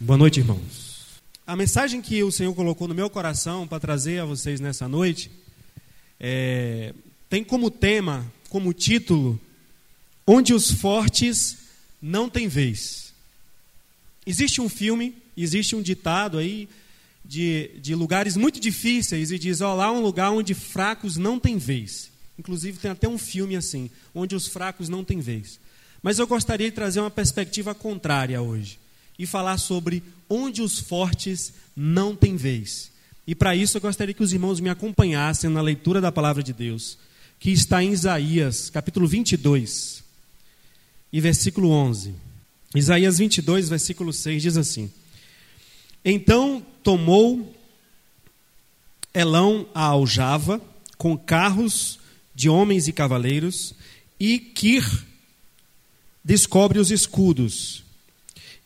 Boa noite, irmãos. A mensagem que o Senhor colocou no meu coração para trazer a vocês nessa noite é, tem como tema, como título, Onde os Fortes Não Têm Vez. Existe um filme, existe um ditado aí de, de lugares muito difíceis e diz: Ó, lá é um lugar onde fracos não têm vez. Inclusive tem até um filme assim, onde os fracos não têm vez. Mas eu gostaria de trazer uma perspectiva contrária hoje e falar sobre onde os fortes não têm vez. E para isso eu gostaria que os irmãos me acompanhassem na leitura da palavra de Deus, que está em Isaías, capítulo 22, e versículo 11. Isaías 22, versículo 6 diz assim: Então tomou Elão a aljava com carros de homens e cavaleiros, e Kir descobre os escudos.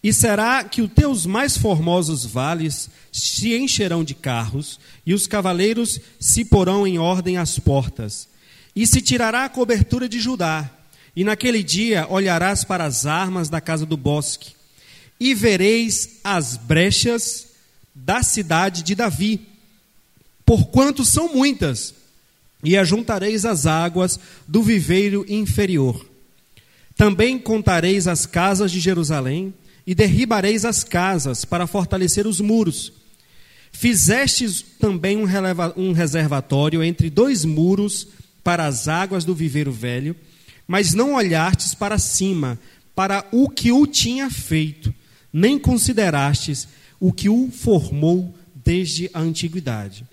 E será que os teus mais formosos vales se encherão de carros, e os cavaleiros se porão em ordem às portas. E se tirará a cobertura de Judá, e naquele dia olharás para as armas da casa do bosque, e vereis as brechas da cidade de Davi, porquanto são muitas, e ajuntareis as águas do viveiro inferior. Também contareis as casas de Jerusalém, e derribareis as casas para fortalecer os muros. Fizestes também um, um reservatório entre dois muros para as águas do viveiro velho, mas não olhastes para cima, para o que o tinha feito, nem considerastes o que o formou desde a antiguidade.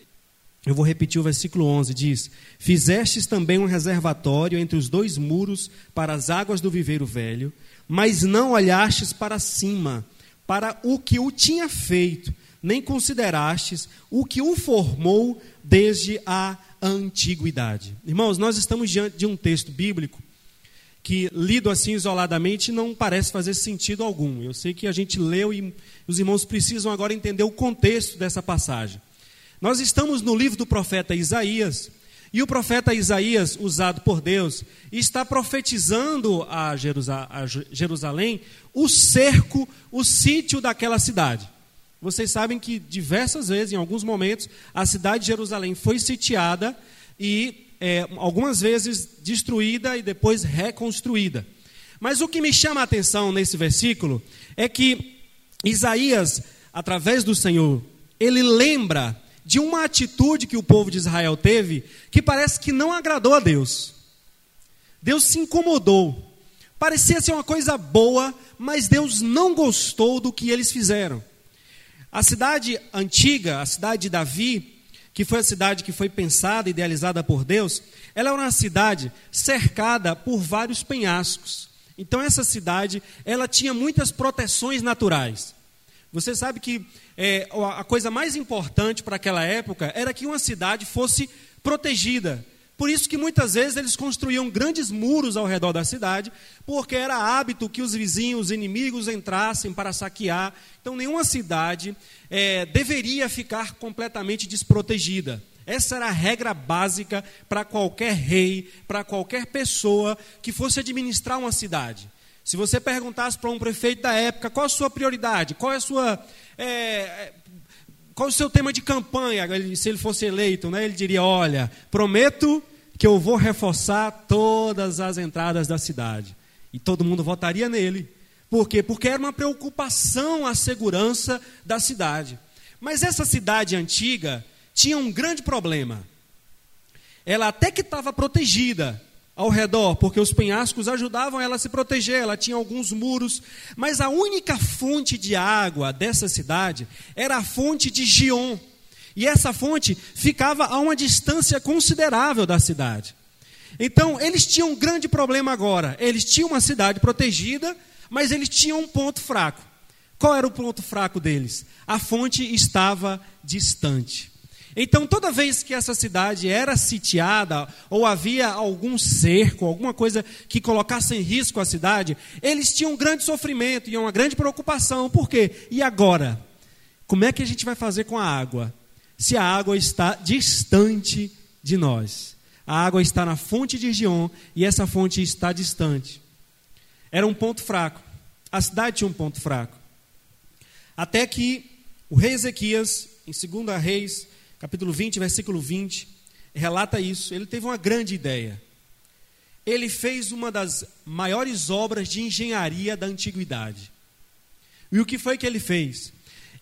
Eu vou repetir o versículo 11: diz: Fizestes também um reservatório entre os dois muros para as águas do viveiro velho, mas não olhastes para cima, para o que o tinha feito, nem considerastes o que o formou desde a antiguidade. Irmãos, nós estamos diante de um texto bíblico que, lido assim isoladamente, não parece fazer sentido algum. Eu sei que a gente leu e os irmãos precisam agora entender o contexto dessa passagem. Nós estamos no livro do profeta Isaías, e o profeta Isaías, usado por Deus, está profetizando a Jerusalém o cerco, o sítio daquela cidade. Vocês sabem que diversas vezes, em alguns momentos, a cidade de Jerusalém foi sitiada e é, algumas vezes destruída e depois reconstruída. Mas o que me chama a atenção nesse versículo é que Isaías, através do Senhor, ele lembra de uma atitude que o povo de Israel teve que parece que não agradou a Deus. Deus se incomodou. Parecia ser uma coisa boa, mas Deus não gostou do que eles fizeram. A cidade antiga, a cidade de Davi, que foi a cidade que foi pensada e idealizada por Deus, ela era uma cidade cercada por vários penhascos. Então essa cidade, ela tinha muitas proteções naturais. Você sabe que é, a coisa mais importante para aquela época era que uma cidade fosse protegida. Por isso que muitas vezes eles construíam grandes muros ao redor da cidade, porque era hábito que os vizinhos, os inimigos entrassem para saquear. Então nenhuma cidade é, deveria ficar completamente desprotegida. Essa era a regra básica para qualquer rei, para qualquer pessoa que fosse administrar uma cidade. Se você perguntasse para um prefeito da época qual a sua prioridade, qual é a sua. É, é, qual é o seu tema de campanha, se ele fosse eleito, né? ele diria: Olha, prometo que eu vou reforçar todas as entradas da cidade. E todo mundo votaria nele. Por quê? Porque era uma preocupação a segurança da cidade. Mas essa cidade antiga tinha um grande problema. Ela até que estava protegida, ao redor, porque os penhascos ajudavam ela a se proteger, ela tinha alguns muros, mas a única fonte de água dessa cidade era a fonte de Gion. E essa fonte ficava a uma distância considerável da cidade. Então, eles tinham um grande problema agora. Eles tinham uma cidade protegida, mas eles tinham um ponto fraco. Qual era o ponto fraco deles? A fonte estava distante. Então, toda vez que essa cidade era sitiada, ou havia algum cerco, alguma coisa que colocasse em risco a cidade, eles tinham um grande sofrimento e uma grande preocupação. Por quê? E agora? Como é que a gente vai fazer com a água? Se a água está distante de nós. A água está na fonte de Gion e essa fonte está distante. Era um ponto fraco. A cidade tinha um ponto fraco. Até que o rei Ezequias, em 2 Reis, capítulo 20, versículo 20, relata isso. Ele teve uma grande ideia. Ele fez uma das maiores obras de engenharia da antiguidade. E o que foi que ele fez?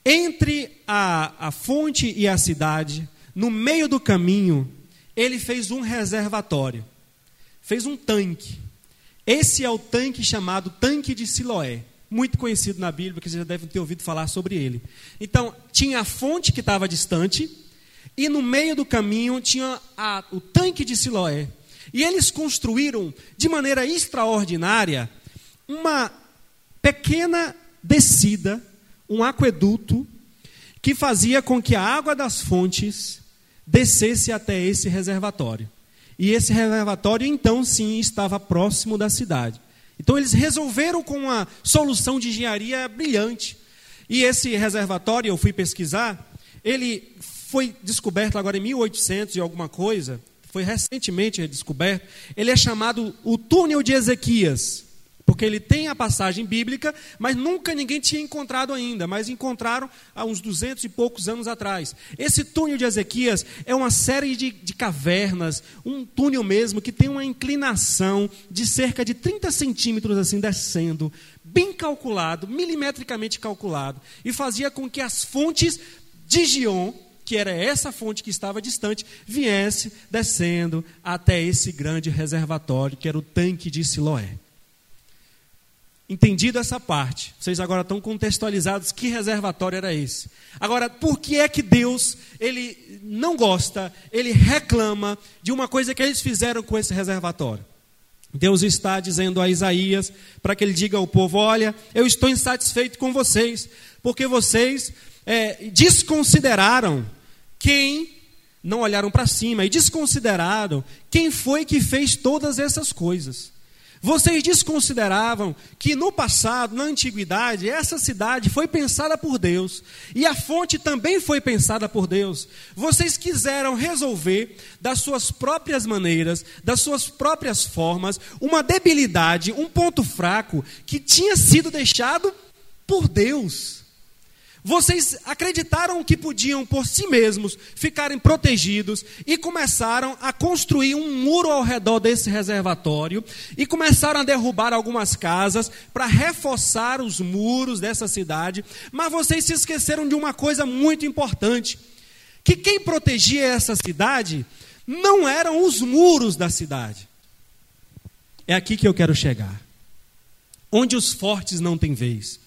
Entre a, a fonte e a cidade, no meio do caminho, ele fez um reservatório, fez um tanque. Esse é o tanque chamado Tanque de Siloé, muito conhecido na Bíblia, que vocês já devem ter ouvido falar sobre ele. Então, tinha a fonte que estava distante, e no meio do caminho tinha a, o tanque de Siloé. E eles construíram, de maneira extraordinária, uma pequena descida, um aqueduto, que fazia com que a água das fontes descesse até esse reservatório. E esse reservatório, então, sim, estava próximo da cidade. Então, eles resolveram com uma solução de engenharia brilhante. E esse reservatório, eu fui pesquisar, ele foi descoberto agora em 1800 e alguma coisa, foi recentemente redescoberto. Ele é chamado o túnel de Ezequias. Porque ele tem a passagem bíblica, mas nunca ninguém tinha encontrado ainda, mas encontraram há uns duzentos e poucos anos atrás. Esse túnel de Ezequias é uma série de, de cavernas, um túnel mesmo, que tem uma inclinação de cerca de 30 centímetros assim descendo, bem calculado, milimetricamente calculado, e fazia com que as fontes de Gion, que era essa fonte que estava distante, viesse descendo até esse grande reservatório, que era o tanque de Siloé. Entendido essa parte, vocês agora estão contextualizados que reservatório era esse. Agora, por que é que Deus, ele não gosta, ele reclama de uma coisa que eles fizeram com esse reservatório? Deus está dizendo a Isaías para que ele diga ao povo: Olha, eu estou insatisfeito com vocês, porque vocês é, desconsideraram quem não olharam para cima e desconsideraram quem foi que fez todas essas coisas. Vocês desconsideravam que no passado, na antiguidade, essa cidade foi pensada por Deus e a fonte também foi pensada por Deus. Vocês quiseram resolver das suas próprias maneiras, das suas próprias formas, uma debilidade, um ponto fraco que tinha sido deixado por Deus. Vocês acreditaram que podiam por si mesmos ficarem protegidos e começaram a construir um muro ao redor desse reservatório e começaram a derrubar algumas casas para reforçar os muros dessa cidade. Mas vocês se esqueceram de uma coisa muito importante: que quem protegia essa cidade não eram os muros da cidade. É aqui que eu quero chegar. Onde os fortes não têm vez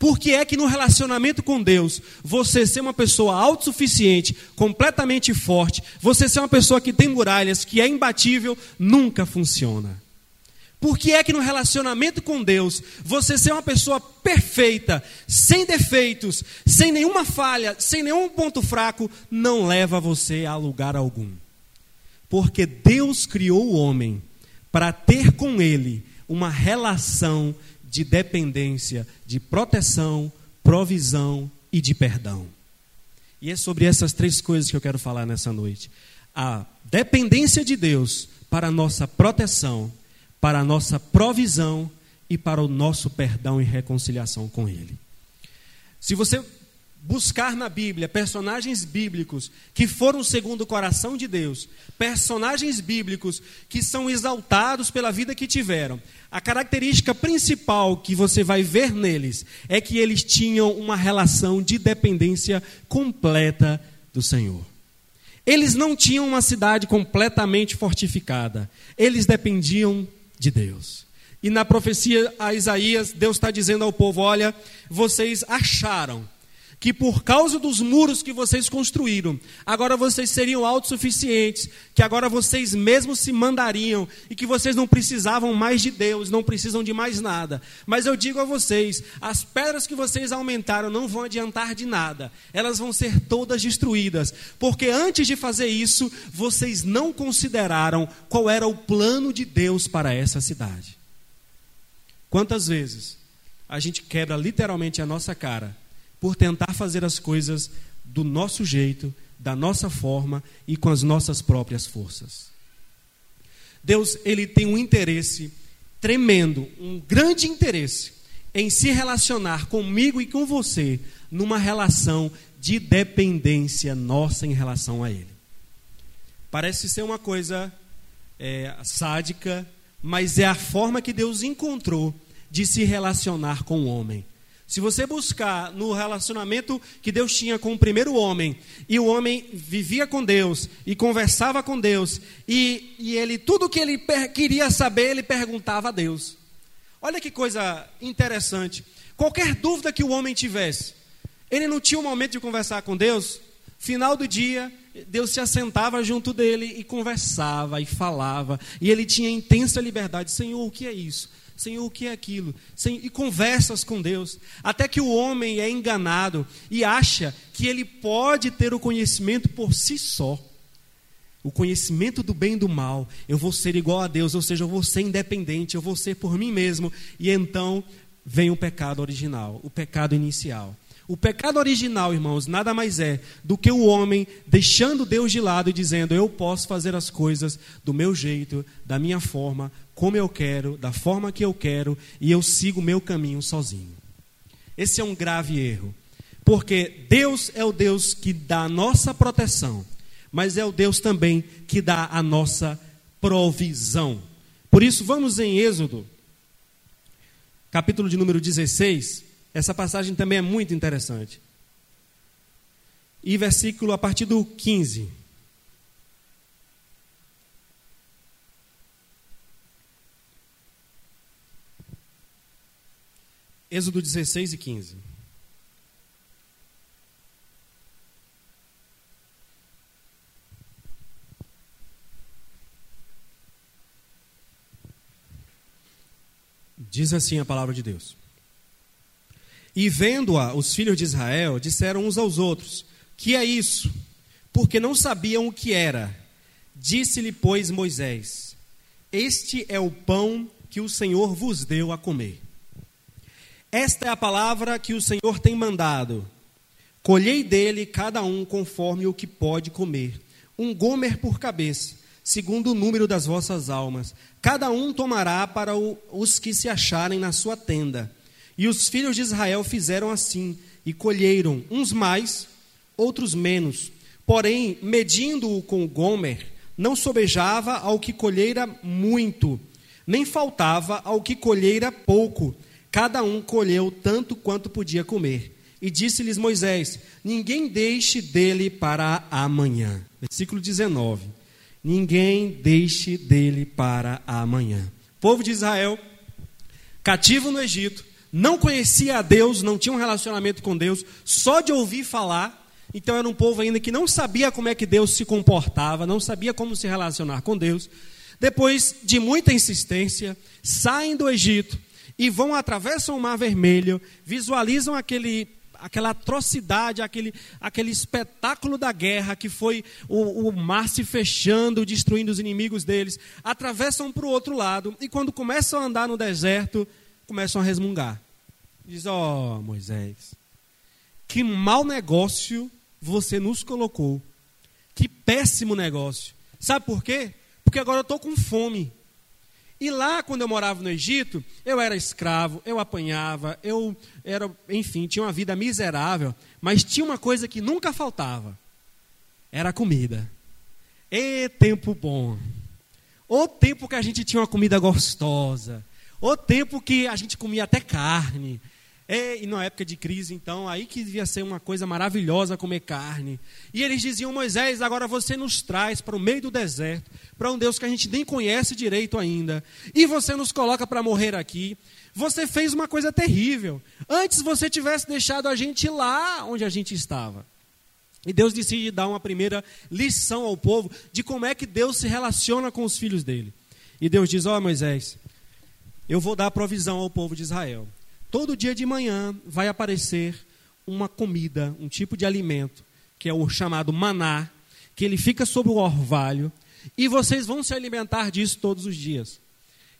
por que é que no relacionamento com Deus, você ser uma pessoa autossuficiente, completamente forte, você ser uma pessoa que tem muralhas, que é imbatível, nunca funciona? Por que é que no relacionamento com Deus, você ser uma pessoa perfeita, sem defeitos, sem nenhuma falha, sem nenhum ponto fraco, não leva você a lugar algum? Porque Deus criou o homem para ter com ele uma relação de dependência, de proteção, provisão e de perdão. E é sobre essas três coisas que eu quero falar nessa noite. A dependência de Deus para a nossa proteção, para a nossa provisão e para o nosso perdão e reconciliação com Ele. Se você buscar na Bíblia personagens bíblicos que foram segundo o coração de Deus, personagens bíblicos que são exaltados pela vida que tiveram. A característica principal que você vai ver neles é que eles tinham uma relação de dependência completa do Senhor. Eles não tinham uma cidade completamente fortificada, eles dependiam de Deus. E na profecia a Isaías, Deus está dizendo ao povo: olha, vocês acharam que por causa dos muros que vocês construíram, agora vocês seriam autossuficientes, que agora vocês mesmos se mandariam e que vocês não precisavam mais de Deus, não precisam de mais nada. Mas eu digo a vocês: as pedras que vocês aumentaram não vão adiantar de nada, elas vão ser todas destruídas, porque antes de fazer isso, vocês não consideraram qual era o plano de Deus para essa cidade. Quantas vezes a gente quebra literalmente a nossa cara por tentar fazer as coisas do nosso jeito, da nossa forma e com as nossas próprias forças. Deus, ele tem um interesse tremendo, um grande interesse em se relacionar comigo e com você numa relação de dependência nossa em relação a Ele. Parece ser uma coisa é, sádica, mas é a forma que Deus encontrou de se relacionar com o homem. Se você buscar no relacionamento que Deus tinha com o primeiro homem, e o homem vivia com Deus e conversava com Deus, e, e ele tudo que ele queria saber, ele perguntava a Deus. Olha que coisa interessante. Qualquer dúvida que o homem tivesse, ele não tinha um momento de conversar com Deus. Final do dia, Deus se assentava junto dele e conversava e falava. E ele tinha intensa liberdade. Senhor, o que é isso? Senhor, o que é aquilo? Senhor, e conversas com Deus. Até que o homem é enganado e acha que ele pode ter o conhecimento por si só o conhecimento do bem e do mal, eu vou ser igual a Deus, ou seja, eu vou ser independente, eu vou ser por mim mesmo, e então vem o pecado original, o pecado inicial. O pecado original, irmãos, nada mais é do que o homem deixando Deus de lado e dizendo: Eu posso fazer as coisas do meu jeito, da minha forma, como eu quero, da forma que eu quero, e eu sigo o meu caminho sozinho. Esse é um grave erro, porque Deus é o Deus que dá a nossa proteção mas é o Deus também que dá a nossa provisão. Por isso, vamos em Êxodo, capítulo de número 16. Essa passagem também é muito interessante. E versículo a partir do 15. Êxodo 16 e 15. Diz assim a palavra de Deus. E vendo-a, os filhos de Israel disseram uns aos outros: Que é isso? Porque não sabiam o que era. Disse-lhe, pois, Moisés: Este é o pão que o Senhor vos deu a comer. Esta é a palavra que o Senhor tem mandado. Colhei dele cada um conforme o que pode comer, um gomer por cabeça segundo o número das vossas almas. Cada um tomará para o, os que se acharem na sua tenda. E os filhos de Israel fizeram assim, e colheram, uns mais, outros menos. Porém, medindo-o com Gomer, não sobejava ao que colheira muito, nem faltava ao que colheira pouco. Cada um colheu tanto quanto podia comer. E disse-lhes Moisés: Ninguém deixe dele para amanhã. Versículo 19 ninguém deixe dele para amanhã. Povo de Israel, cativo no Egito, não conhecia a Deus, não tinha um relacionamento com Deus, só de ouvir falar. Então era um povo ainda que não sabia como é que Deus se comportava, não sabia como se relacionar com Deus. Depois de muita insistência, saem do Egito e vão atravessam o Mar Vermelho, visualizam aquele aquela atrocidade, aquele, aquele espetáculo da guerra que foi o, o mar se fechando, destruindo os inimigos deles, atravessam para o outro lado e quando começam a andar no deserto, começam a resmungar. Diz: Ó oh, Moisés, que mau negócio você nos colocou, que péssimo negócio. Sabe por quê? Porque agora eu estou com fome. E lá, quando eu morava no Egito, eu era escravo, eu apanhava, eu era, enfim, tinha uma vida miserável, mas tinha uma coisa que nunca faltava: era comida. E tempo bom. O tempo que a gente tinha uma comida gostosa. O tempo que a gente comia até carne. É, e na época de crise, então, aí que devia ser uma coisa maravilhosa comer carne. E eles diziam, Moisés, agora você nos traz para o meio do deserto, para um Deus que a gente nem conhece direito ainda, e você nos coloca para morrer aqui. Você fez uma coisa terrível. Antes você tivesse deixado a gente lá onde a gente estava. E Deus decide dar uma primeira lição ao povo de como é que Deus se relaciona com os filhos dele. E Deus diz: Ó oh, Moisés, eu vou dar provisão ao povo de Israel. Todo dia de manhã vai aparecer uma comida, um tipo de alimento, que é o chamado maná, que ele fica sobre o orvalho, e vocês vão se alimentar disso todos os dias.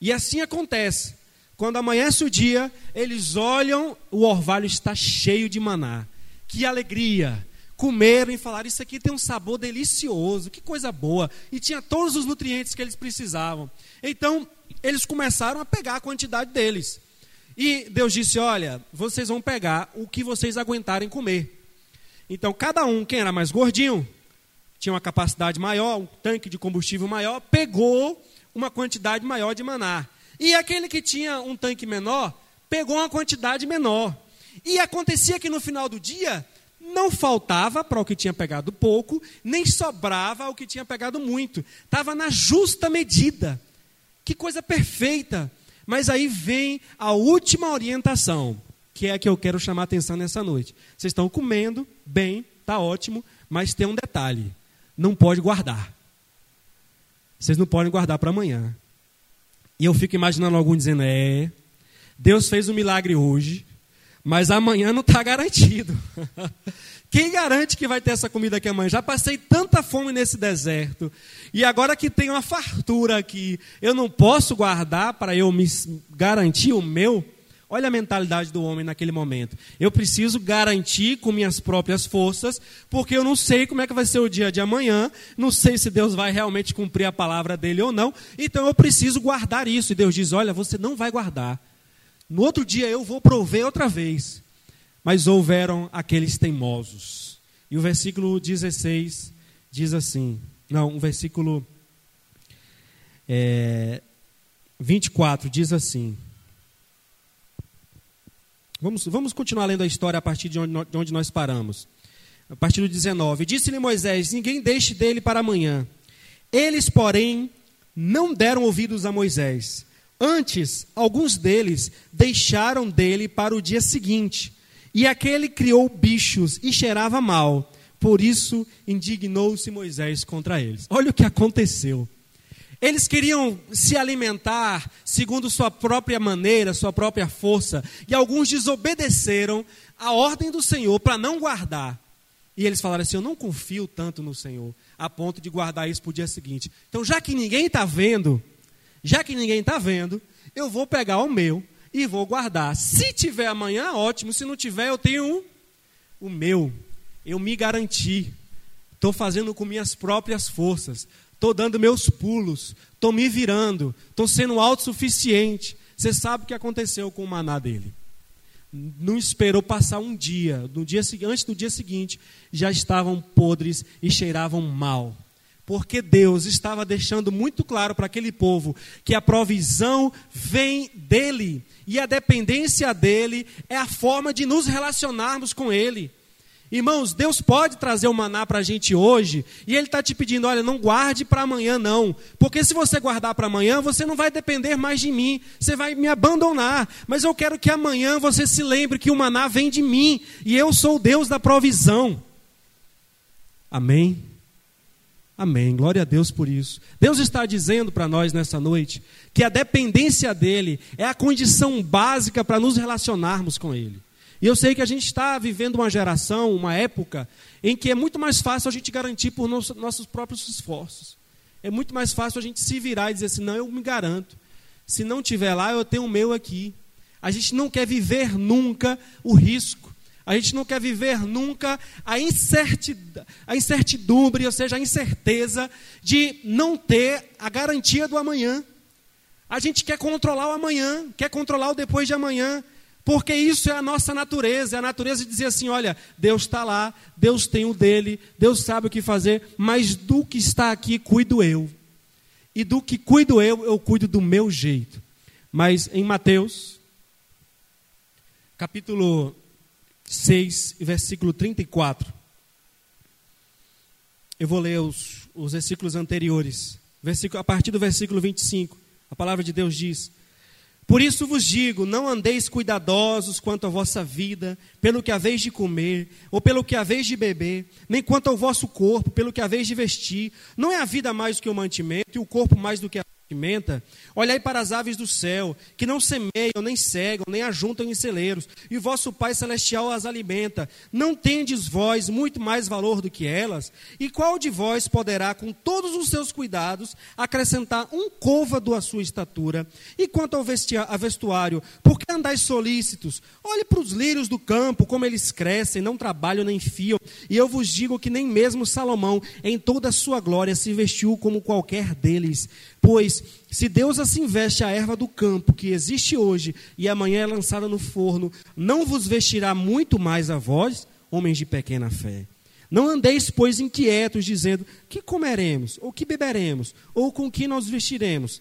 E assim acontece. Quando amanhece o dia, eles olham, o orvalho está cheio de maná. Que alegria! Comeram e falaram: Isso aqui tem um sabor delicioso, que coisa boa. E tinha todos os nutrientes que eles precisavam. Então, eles começaram a pegar a quantidade deles. E Deus disse: Olha, vocês vão pegar o que vocês aguentarem comer. Então, cada um, quem era mais gordinho, tinha uma capacidade maior, um tanque de combustível maior, pegou uma quantidade maior de maná. E aquele que tinha um tanque menor, pegou uma quantidade menor. E acontecia que no final do dia, não faltava para o que tinha pegado pouco, nem sobrava o que tinha pegado muito. Estava na justa medida. Que coisa perfeita. Mas aí vem a última orientação, que é a que eu quero chamar a atenção nessa noite. Vocês estão comendo bem, está ótimo, mas tem um detalhe: não pode guardar. Vocês não podem guardar para amanhã. E eu fico imaginando algum dizendo: é, Deus fez um milagre hoje, mas amanhã não está garantido. Quem garante que vai ter essa comida aqui amanhã? Já passei tanta fome nesse deserto. E agora que tem uma fartura aqui, eu não posso guardar para eu me garantir o meu? Olha a mentalidade do homem naquele momento. Eu preciso garantir com minhas próprias forças, porque eu não sei como é que vai ser o dia de amanhã, não sei se Deus vai realmente cumprir a palavra dele ou não, então eu preciso guardar isso. E Deus diz: Olha, você não vai guardar. No outro dia eu vou prover outra vez. Mas houveram aqueles teimosos. E o versículo 16 diz assim: não, o versículo é, 24 diz assim. Vamos, vamos continuar lendo a história a partir de onde, de onde nós paramos. A partir do 19. Disse-lhe Moisés: Ninguém deixe dele para amanhã. Eles, porém, não deram ouvidos a Moisés. Antes, alguns deles deixaram dele para o dia seguinte. E aquele criou bichos e cheirava mal. Por isso indignou-se Moisés contra eles. Olha o que aconteceu. Eles queriam se alimentar segundo sua própria maneira, sua própria força, e alguns desobedeceram a ordem do Senhor para não guardar. E eles falaram assim: Eu não confio tanto no Senhor, a ponto de guardar isso para o dia seguinte. Então, já que ninguém está vendo, já que ninguém está vendo, eu vou pegar o meu e vou guardar. Se tiver amanhã, ótimo. Se não tiver, eu tenho o meu. Eu me garanti. Estou fazendo com minhas próprias forças. Estou dando meus pulos. Estou me virando. Estou sendo autossuficiente. Você sabe o que aconteceu com o maná dele. Não esperou passar um dia. No dia antes do dia seguinte, já estavam podres e cheiravam mal porque Deus estava deixando muito claro para aquele povo que a provisão vem dele e a dependência dele é a forma de nos relacionarmos com ele. Irmãos, Deus pode trazer o maná para a gente hoje e Ele está te pedindo: olha, não guarde para amanhã, não, porque se você guardar para amanhã, você não vai depender mais de mim, você vai me abandonar. Mas eu quero que amanhã você se lembre que o maná vem de mim e eu sou o Deus da provisão. Amém? Amém. Glória a Deus por isso. Deus está dizendo para nós nessa noite que a dependência dEle é a condição básica para nos relacionarmos com Ele. E eu sei que a gente está vivendo uma geração, uma época, em que é muito mais fácil a gente garantir por nossos próprios esforços. É muito mais fácil a gente se virar e dizer assim: não, eu me garanto. Se não tiver lá, eu tenho o meu aqui. A gente não quer viver nunca o risco. A gente não quer viver nunca a, incertidão, a incertidumbre, ou seja, a incerteza de não ter a garantia do amanhã. A gente quer controlar o amanhã, quer controlar o depois de amanhã, porque isso é a nossa natureza, é a natureza de dizer assim: olha, Deus está lá, Deus tem o dele, Deus sabe o que fazer, mas do que está aqui cuido eu. E do que cuido eu, eu cuido do meu jeito. Mas em Mateus, capítulo 6, versículo 34. Eu vou ler os, os versículos anteriores. Versículo, a partir do versículo 25, a palavra de Deus diz: Por isso vos digo: não andeis cuidadosos quanto à vossa vida, pelo que haveis de comer, ou pelo que haveis de beber, nem quanto ao vosso corpo, pelo que haveis de vestir. Não é a vida mais do que o mantimento, e o corpo mais do que a pimenta, olhai para as aves do céu, que não semeiam, nem cegam, nem ajuntam em celeiros, e o vosso Pai Celestial as alimenta. Não tendes vós muito mais valor do que elas? E qual de vós poderá, com todos os seus cuidados, acrescentar um côvado à sua estatura? E quanto ao vestuário, por que andais solícitos? Olhe para os lírios do campo, como eles crescem, não trabalham nem fiam. E eu vos digo que nem mesmo Salomão, em toda a sua glória, se vestiu como qualquer deles. Pois, se Deus assim veste a erva do campo, que existe hoje e amanhã é lançada no forno, não vos vestirá muito mais a vós, homens de pequena fé. Não andeis, pois, inquietos, dizendo: que comeremos, ou que beberemos, ou com que nos vestiremos?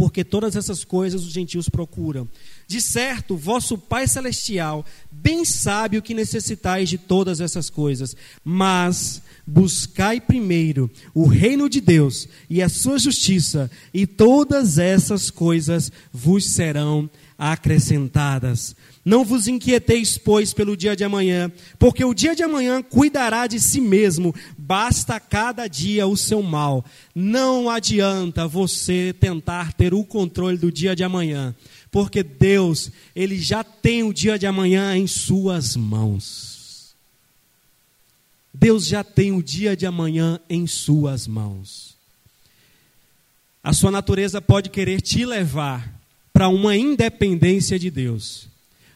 Porque todas essas coisas os gentios procuram. De certo, vosso Pai Celestial bem sabe o que necessitais de todas essas coisas, mas buscai primeiro o reino de Deus e a sua justiça, e todas essas coisas vos serão acrescentadas. Não vos inquieteis, pois, pelo dia de amanhã, porque o dia de amanhã cuidará de si mesmo, basta cada dia o seu mal. Não adianta você tentar ter o controle do dia de amanhã porque Deus, ele já tem o dia de amanhã em suas mãos. Deus já tem o dia de amanhã em suas mãos. A sua natureza pode querer te levar para uma independência de Deus,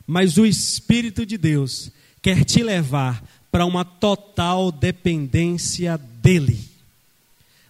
mas o Espírito de Deus quer te levar para uma total dependência dEle.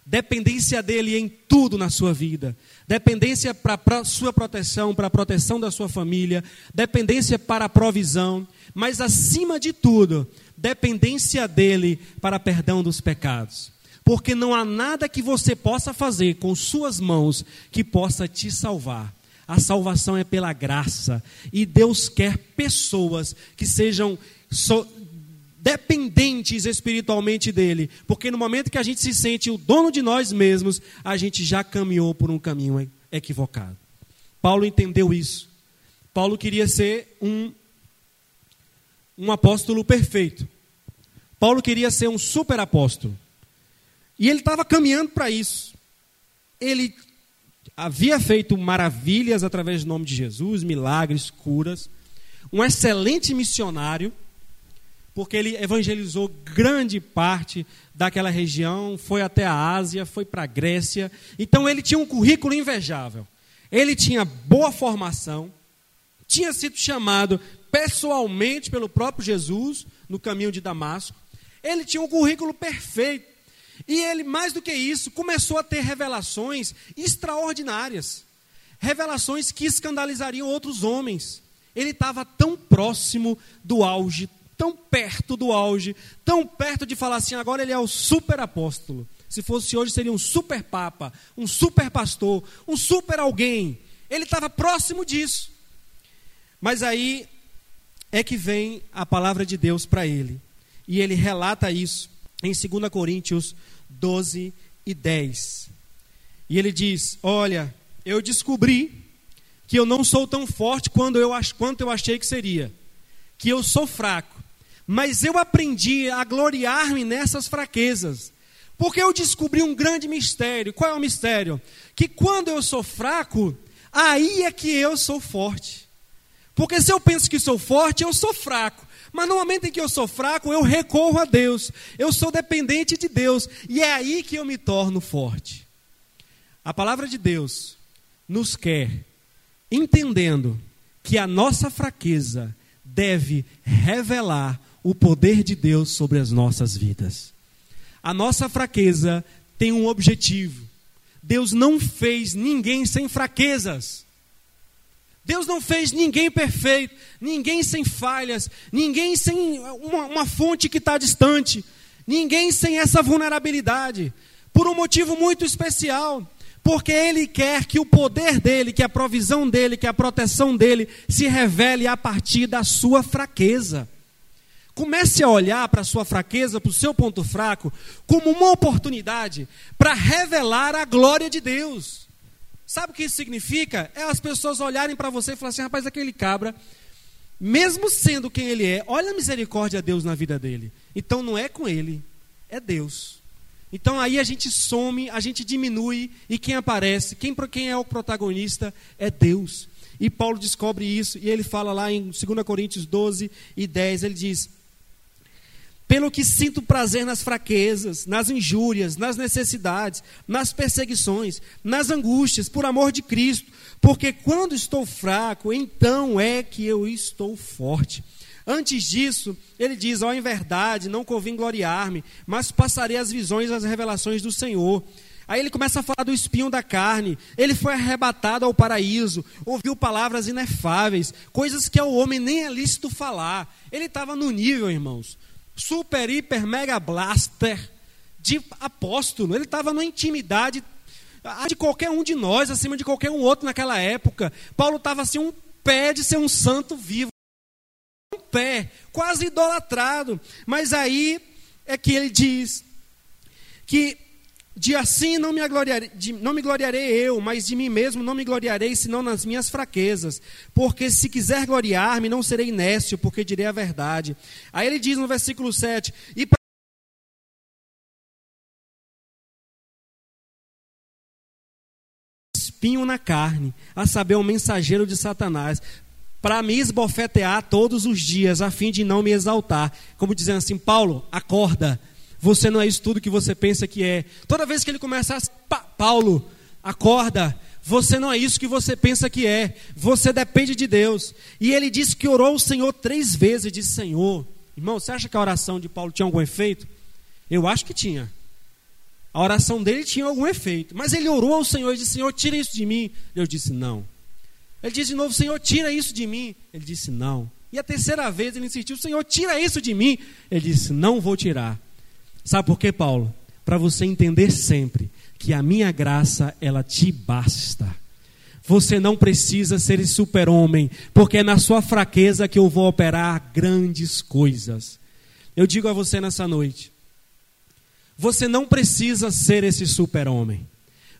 Dependência dEle em tudo na sua vida dependência para a sua proteção, para a proteção da sua família, dependência para a provisão, mas acima de tudo, dependência dele para perdão dos pecados. Porque não há nada que você possa fazer com suas mãos que possa te salvar. A salvação é pela graça. E Deus quer pessoas que sejam so, dependentes espiritualmente dele, porque no momento que a gente se sente o dono de nós mesmos, a gente já caminhou por um caminho equivocado. Paulo entendeu isso. Paulo queria ser um, um apóstolo perfeito. Paulo queria ser um super apóstolo. E ele estava caminhando para isso. Ele havia feito maravilhas através do nome de Jesus, milagres, curas. Um excelente missionário porque ele evangelizou grande parte daquela região, foi até a Ásia, foi para a Grécia. Então ele tinha um currículo invejável. Ele tinha boa formação, tinha sido chamado pessoalmente pelo próprio Jesus no caminho de Damasco. Ele tinha um currículo perfeito. E ele, mais do que isso, começou a ter revelações extraordinárias. Revelações que escandalizariam outros homens. Ele estava tão próximo do auge tão perto do auge, tão perto de falar assim, agora ele é o super apóstolo. Se fosse hoje, seria um super papa, um super pastor, um super alguém. Ele estava próximo disso. Mas aí é que vem a palavra de Deus para ele. E ele relata isso em 2 Coríntios 12 e 10. E ele diz: Olha, eu descobri que eu não sou tão forte quanto eu, quanto eu achei que seria, que eu sou fraco. Mas eu aprendi a gloriar-me nessas fraquezas. Porque eu descobri um grande mistério. Qual é o mistério? Que quando eu sou fraco, aí é que eu sou forte. Porque se eu penso que sou forte, eu sou fraco. Mas no momento em que eu sou fraco, eu recorro a Deus. Eu sou dependente de Deus. E é aí que eu me torno forte. A palavra de Deus nos quer, entendendo que a nossa fraqueza deve revelar o poder de Deus sobre as nossas vidas. A nossa fraqueza tem um objetivo. Deus não fez ninguém sem fraquezas. Deus não fez ninguém perfeito, ninguém sem falhas, ninguém sem uma, uma fonte que está distante, ninguém sem essa vulnerabilidade, por um motivo muito especial, porque Ele quer que o poder dele, que a provisão dele, que a proteção dele se revele a partir da sua fraqueza. Comece a olhar para a sua fraqueza, para o seu ponto fraco, como uma oportunidade para revelar a glória de Deus. Sabe o que isso significa? É as pessoas olharem para você e falar assim: rapaz, aquele cabra, mesmo sendo quem ele é, olha a misericórdia de Deus na vida dele. Então não é com ele, é Deus. Então aí a gente some, a gente diminui, e quem aparece, quem, quem é o protagonista é Deus. E Paulo descobre isso, e ele fala lá em 2 Coríntios 12 e 10, ele diz: pelo que sinto prazer nas fraquezas, nas injúrias, nas necessidades, nas perseguições, nas angústias, por amor de Cristo, porque quando estou fraco, então é que eu estou forte. Antes disso, ele diz: Ó, oh, em verdade, não convém gloriar-me, mas passarei as visões e as revelações do Senhor. Aí ele começa a falar do espinho da carne. Ele foi arrebatado ao paraíso, ouviu palavras inefáveis, coisas que ao homem nem é lícito falar. Ele estava no nível, irmãos, super, hiper, mega blaster de apóstolo. Ele estava na intimidade de qualquer um de nós, acima de qualquer um outro naquela época. Paulo estava assim, um pé de ser um santo vivo. Um pé, quase idolatrado. Mas aí é que ele diz que de assim não me, gloriarei, de, não me gloriarei eu, mas de mim mesmo não me gloriarei, senão nas minhas fraquezas. Porque se quiser gloriar-me, não serei nécio, porque direi a verdade. Aí ele diz no versículo 7: E espinho na carne, a saber, um mensageiro de Satanás, para me esbofetear todos os dias, a fim de não me exaltar. Como dizendo assim, Paulo, acorda você não é isso tudo que você pensa que é. Toda vez que ele começa a. Paulo, acorda. Você não é isso que você pensa que é. Você depende de Deus. E ele disse que orou o Senhor três vezes disse: Senhor, irmão, você acha que a oração de Paulo tinha algum efeito? Eu acho que tinha. A oração dele tinha algum efeito. Mas ele orou ao Senhor e disse: Senhor, tira isso de mim. Deus disse: Não. Ele disse de novo: Senhor, tira isso de mim. Ele disse: Não. E a terceira vez ele insistiu: Senhor, tira isso de mim. Ele disse: Não vou tirar. Sabe por quê, Paulo? Para você entender sempre que a minha graça, ela te basta. Você não precisa ser super-homem, porque é na sua fraqueza que eu vou operar grandes coisas. Eu digo a você nessa noite: você não precisa ser esse super-homem.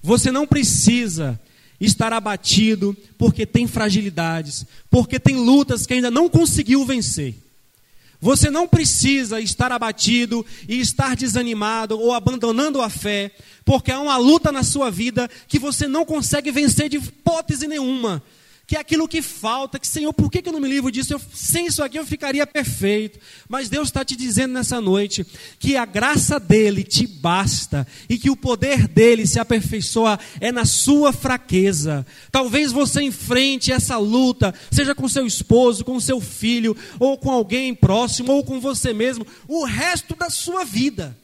Você não precisa estar abatido porque tem fragilidades, porque tem lutas que ainda não conseguiu vencer. Você não precisa estar abatido e estar desanimado ou abandonando a fé, porque há uma luta na sua vida que você não consegue vencer de hipótese nenhuma que é aquilo que falta, que Senhor, por que, eu não me livro disso? Eu, sem isso aqui eu ficaria perfeito. Mas Deus está te dizendo nessa noite que a graça dele te basta e que o poder dele se aperfeiçoa é na sua fraqueza. Talvez você enfrente essa luta, seja com seu esposo, com seu filho, ou com alguém próximo, ou com você mesmo, o resto da sua vida.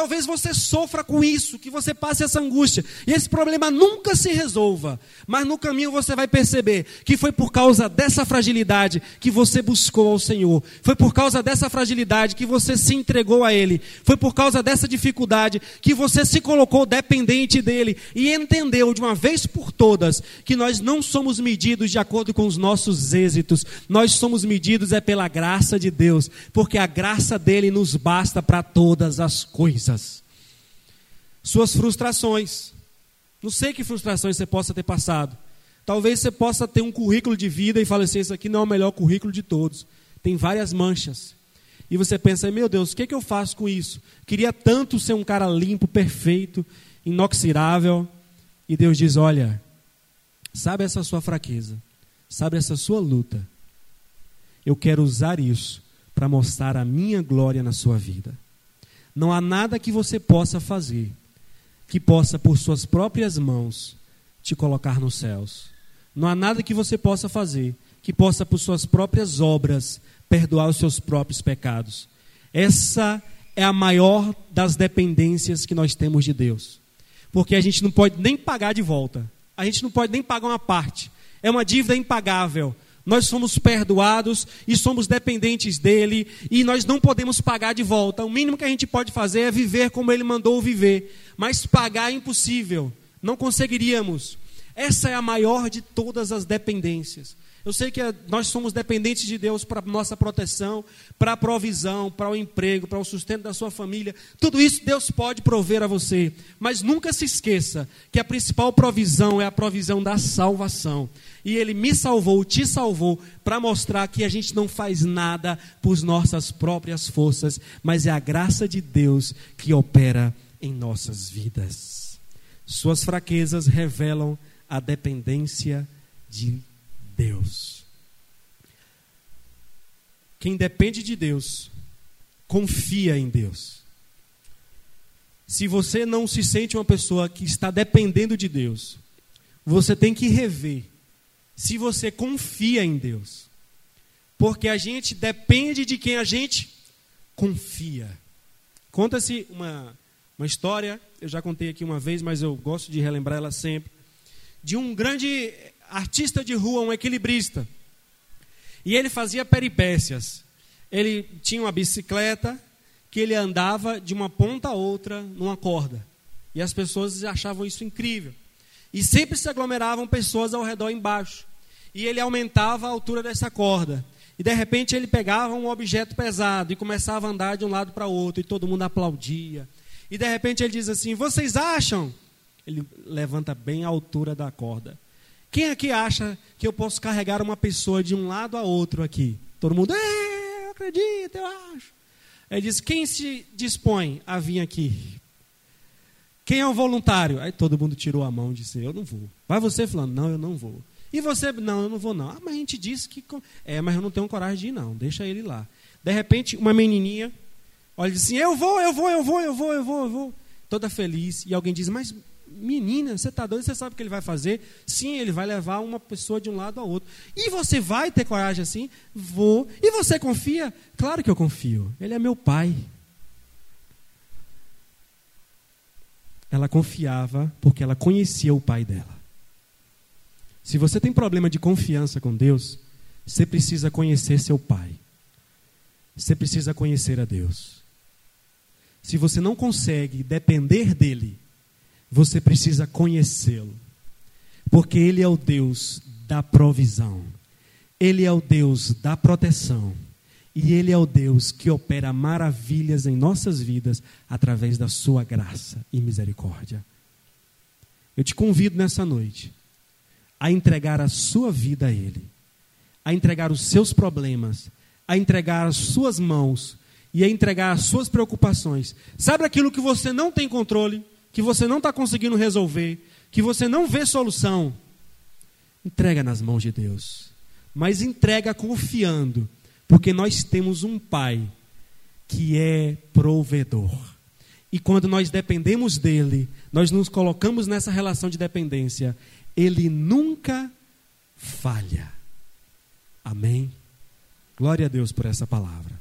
Talvez você sofra com isso, que você passe essa angústia, e esse problema nunca se resolva, mas no caminho você vai perceber que foi por causa dessa fragilidade que você buscou ao Senhor, foi por causa dessa fragilidade que você se entregou a Ele, foi por causa dessa dificuldade que você se colocou dependente dEle e entendeu de uma vez por todas que nós não somos medidos de acordo com os nossos êxitos, nós somos medidos é pela graça de Deus, porque a graça dEle nos basta para todas as coisas Suas frustrações. Não sei que frustrações você possa ter passado. Talvez você possa ter um currículo de vida e fale assim: esse aqui não é o melhor currículo de todos. Tem várias manchas. E você pensa: meu Deus, o que, é que eu faço com isso? Queria tanto ser um cara limpo, perfeito, inoxidável. E Deus diz: olha, sabe essa sua fraqueza, sabe essa sua luta. Eu quero usar isso para mostrar a minha glória na sua vida. Não há nada que você possa fazer que possa, por suas próprias mãos, te colocar nos céus. Não há nada que você possa fazer que possa, por suas próprias obras, perdoar os seus próprios pecados. Essa é a maior das dependências que nós temos de Deus. Porque a gente não pode nem pagar de volta. A gente não pode nem pagar uma parte. É uma dívida impagável nós somos perdoados e somos dependentes dele e nós não podemos pagar de volta. O mínimo que a gente pode fazer é viver como ele mandou viver, mas pagar é impossível, não conseguiríamos. Essa é a maior de todas as dependências. Eu sei que nós somos dependentes de Deus para nossa proteção, para a provisão, para o emprego, para o sustento da sua família. Tudo isso Deus pode prover a você. Mas nunca se esqueça que a principal provisão é a provisão da salvação. E Ele me salvou, te salvou, para mostrar que a gente não faz nada por nossas próprias forças, mas é a graça de Deus que opera em nossas vidas. Suas fraquezas revelam a dependência de Deus. Quem depende de Deus, confia em Deus. Se você não se sente uma pessoa que está dependendo de Deus, você tem que rever se você confia em Deus. Porque a gente depende de quem a gente confia. Conta-se uma, Uma história, eu já contei aqui uma vez, mas eu gosto de relembrar ela sempre, de um grande artista de rua, um equilibrista. E ele fazia peripécias. Ele tinha uma bicicleta que ele andava de uma ponta a outra numa corda. E as pessoas achavam isso incrível. E sempre se aglomeravam pessoas ao redor embaixo. E ele aumentava a altura dessa corda. E de repente ele pegava um objeto pesado e começava a andar de um lado para outro. E todo mundo aplaudia. E de repente ele diz assim: Vocês acham? Ele levanta bem a altura da corda. Quem aqui acha que eu posso carregar uma pessoa de um lado a outro aqui? Todo mundo, eu acredito, eu acho. Ele diz: Quem se dispõe a vir aqui? Quem é o voluntário? Aí todo mundo tirou a mão e disse: Eu não vou. Vai você falando: Não, eu não vou. E você? Não, eu não vou não. Ah, mas a gente disse que. É, mas eu não tenho coragem de ir não. Deixa ele lá. De repente, uma menininha olha e diz assim: Eu vou, eu vou, eu vou, eu vou, eu vou, eu vou. Toda feliz. E alguém diz: Mas menina, você está doido? Você sabe o que ele vai fazer? Sim, ele vai levar uma pessoa de um lado ao outro. E você vai ter coragem assim? Vou. E você confia? Claro que eu confio. Ele é meu pai. ela confiava porque ela conhecia o pai dela. Se você tem problema de confiança com Deus, você precisa conhecer seu pai. Você precisa conhecer a Deus. Se você não consegue depender dele, você precisa conhecê-lo. Porque ele é o Deus da provisão. Ele é o Deus da proteção. E Ele é o Deus que opera maravilhas em nossas vidas através da Sua graça e misericórdia. Eu te convido nessa noite a entregar a sua vida a Ele, a entregar os seus problemas, a entregar as suas mãos e a entregar as suas preocupações. Sabe aquilo que você não tem controle, que você não está conseguindo resolver, que você não vê solução? Entrega nas mãos de Deus, mas entrega confiando porque nós temos um Pai que é provedor. E quando nós dependemos dele, nós nos colocamos nessa relação de dependência, ele nunca falha. Amém? Glória a Deus por essa palavra.